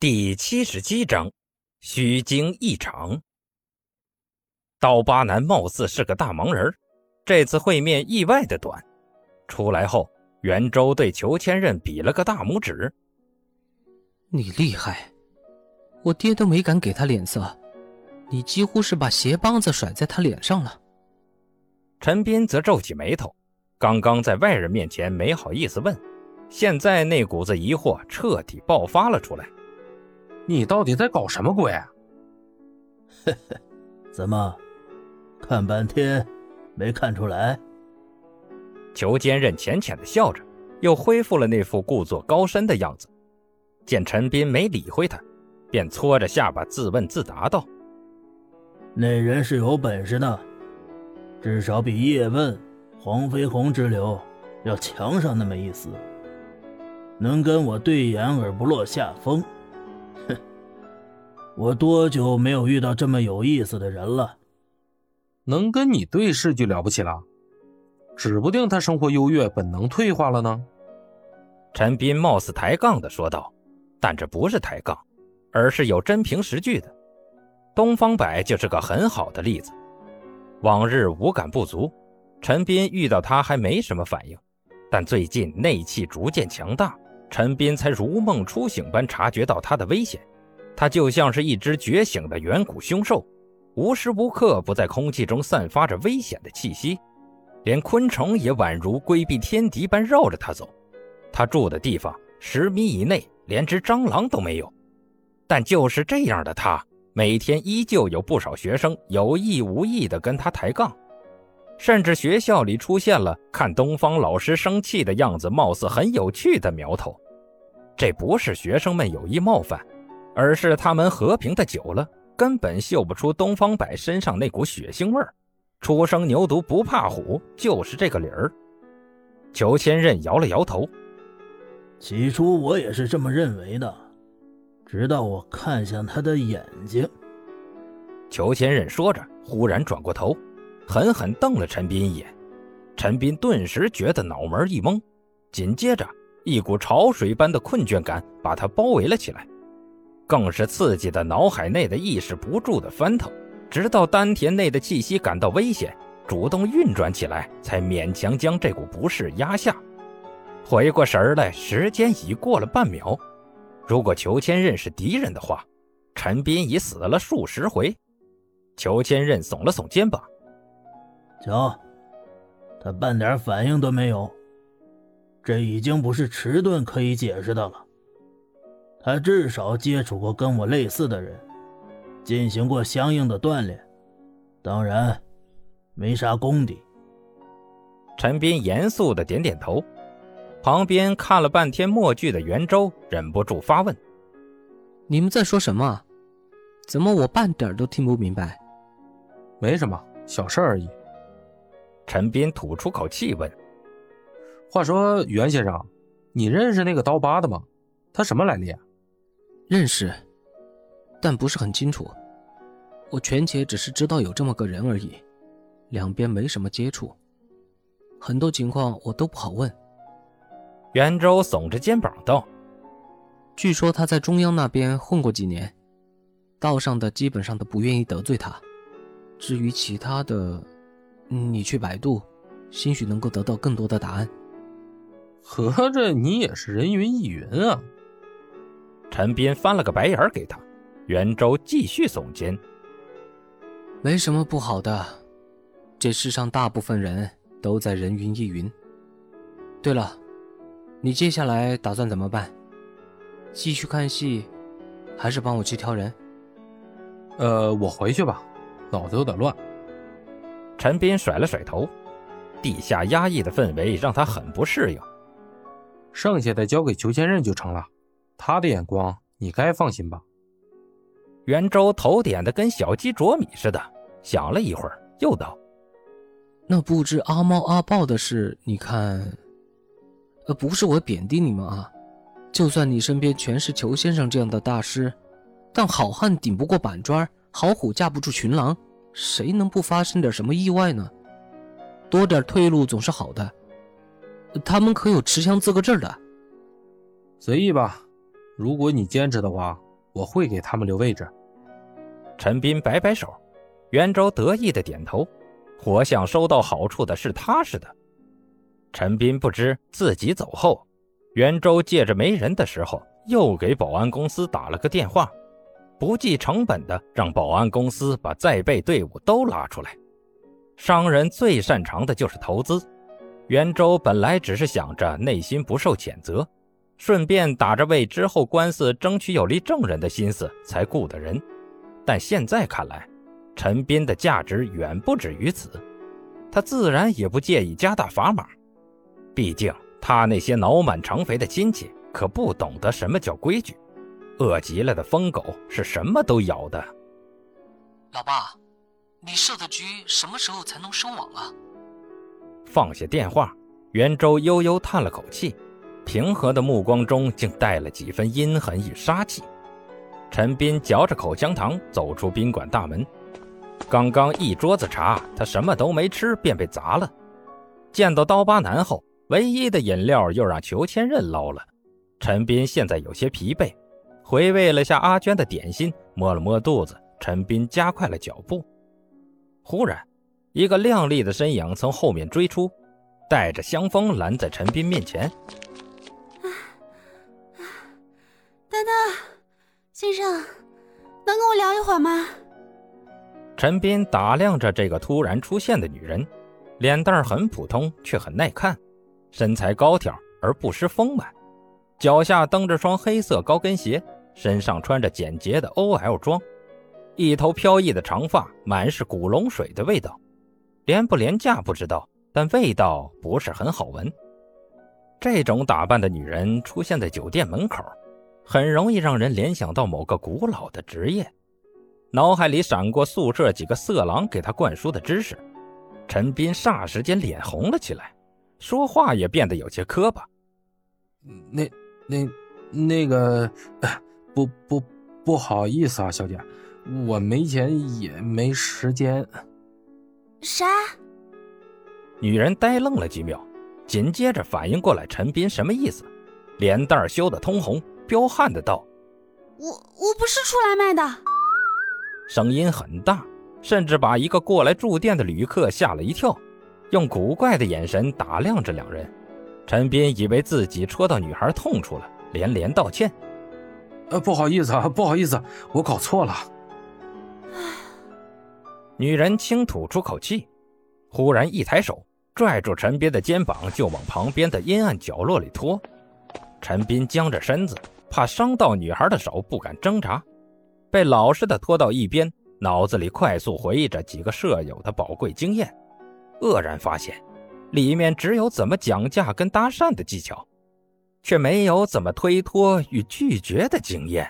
第七十七章，虚惊一场。刀疤男貌似是个大忙人，这次会面意外的短。出来后，袁周对裘千仞比了个大拇指：“你厉害，我爹都没敢给他脸色，你几乎是把鞋帮子甩在他脸上了。”陈斌则皱起眉头，刚刚在外人面前没好意思问，现在那股子疑惑彻底爆发了出来。你到底在搞什么鬼？嘿嘿，怎么，看半天没看出来？裘坚韧浅浅的笑着，又恢复了那副故作高深的样子。见陈斌没理会他，便搓着下巴自问自答道：“那人是有本事的，至少比叶问、黄飞鸿之流要强上那么一丝，能跟我对眼而不落下风。”我多久没有遇到这么有意思的人了？能跟你对视就了不起了，指不定他生活优越，本能退化了呢。陈斌貌似抬杠的说道，但这不是抬杠，而是有真凭实据的。东方白就是个很好的例子。往日五感不足，陈斌遇到他还没什么反应，但最近内气逐渐强大，陈斌才如梦初醒般察觉到他的危险。他就像是一只觉醒的远古凶兽，无时无刻不在空气中散发着危险的气息，连昆虫也宛如规避天敌般绕着他走。他住的地方十米以内连只蟑螂都没有，但就是这样的他，每天依旧有不少学生有意无意地跟他抬杠，甚至学校里出现了看东方老师生气的样子，貌似很有趣的苗头。这不是学生们有意冒犯。而是他们和平的久了，根本嗅不出东方白身上那股血腥味儿。初生牛犊不怕虎，就是这个理儿。裘千仞摇了摇头。起初我也是这么认为的，直到我看向他的眼睛。裘千仞说着，忽然转过头，狠狠瞪了陈斌一眼。陈斌顿时觉得脑门一懵，紧接着一股潮水般的困倦感把他包围了起来。更是刺激的脑海内的意识不住的翻腾，直到丹田内的气息感到危险，主动运转起来，才勉强将这股不适压下。回过神来，时间已过了半秒。如果裘千仞是敌人的话，陈斌已死了数十回。裘千仞耸了耸肩膀：“瞧，他半点反应都没有，这已经不是迟钝可以解释的了。”他至少接触过跟我类似的人，进行过相应的锻炼，当然，没啥功底。陈斌严肃的点点头，旁边看了半天默剧的袁周忍不住发问：“你们在说什么？怎么我半点都听不明白？”“没什么，小事而已。”陈斌吐出口气问：“话说袁先生，你认识那个刀疤的吗？他什么来历？”认识，但不是很清楚。我权且只是知道有这么个人而已，两边没什么接触，很多情况我都不好问。袁周耸着肩膀道：“据说他在中央那边混过几年，道上的基本上都不愿意得罪他。至于其他的，你去百度，兴许能够得到更多的答案。合着你也是人云亦云啊？”陈斌翻了个白眼给他，袁周继续耸肩。没什么不好的，这世上大部分人都在人云亦云。对了，你接下来打算怎么办？继续看戏，还是帮我去挑人？呃，我回去吧，脑子有点乱。陈斌甩了甩头，地下压抑的氛围让他很不适应。剩下的交给裘千仞就成了。他的眼光，你该放心吧。袁周头点的跟小鸡啄米似的，想了一会儿，又道：“那不知阿猫阿豹的事，你看……呃，不是我贬低你们啊，就算你身边全是裘先生这样的大师，但好汉顶不过板砖，好虎架不住群狼，谁能不发生点什么意外呢？多点退路总是好的。他们可有持枪资格证的？随意吧。”如果你坚持的话，我会给他们留位置。陈斌摆摆手，袁周得意的点头，活像收到好处的是他似的。陈斌不知自己走后，袁周借着没人的时候，又给保安公司打了个电话，不计成本的让保安公司把在备队伍都拉出来。商人最擅长的就是投资。袁周本来只是想着内心不受谴责，顺便打着为之后官司争取有力证人的心思才雇的人，但现在看来，陈斌的价值远不止于此，他自然也不介意加大砝码。毕竟他那些脑满肠肥的亲戚可不懂得什么叫规矩，饿极了的疯狗是什么都咬的。老爸，你设的局什么时候才能收网啊？放下电话，袁周悠悠叹了口气，平和的目光中竟带了几分阴狠与杀气。陈斌嚼着口香糖走出宾馆大门，刚刚一桌子茶，他什么都没吃便被砸了。见到刀疤男后，唯一的饮料又让裘千仞捞了。陈斌现在有些疲惫，回味了下阿娟的点心，摸了摸肚子，陈斌加快了脚步。忽然。一个靓丽的身影从后面追出，带着香风拦在陈斌面前。等等，先生，能跟我聊一会儿吗？陈斌打量着这个突然出现的女人，脸蛋很普通，却很耐看，身材高挑而不失丰满，脚下蹬着双黑色高跟鞋，身上穿着简洁的 OL 装，一头飘逸的长发满是古龙水的味道。廉不廉价不知道，但味道不是很好闻。这种打扮的女人出现在酒店门口，很容易让人联想到某个古老的职业。脑海里闪过宿舍几个色狼给他灌输的知识，陈斌霎时间脸红了起来，说话也变得有些磕巴。那、那、那个，不不不好意思啊，小姐，我没钱也没时间。啥？女人呆愣了几秒，紧接着反应过来陈斌什么意思，脸蛋羞得通红，彪悍的道：“我我不是出来卖的。”声音很大，甚至把一个过来住店的旅客吓了一跳，用古怪的眼神打量着两人。陈斌以为自己戳到女孩痛处了，连连道歉：“呃，不好意思啊，不好意思，我搞错了。”女人轻吐出口气，忽然一抬手拽住陈斌的肩膀，就往旁边的阴暗角落里拖。陈斌僵着身子，怕伤到女孩的手，不敢挣扎，被老实的拖到一边，脑子里快速回忆着几个舍友的宝贵经验，愕然发现，里面只有怎么讲价跟搭讪的技巧，却没有怎么推脱与拒绝的经验。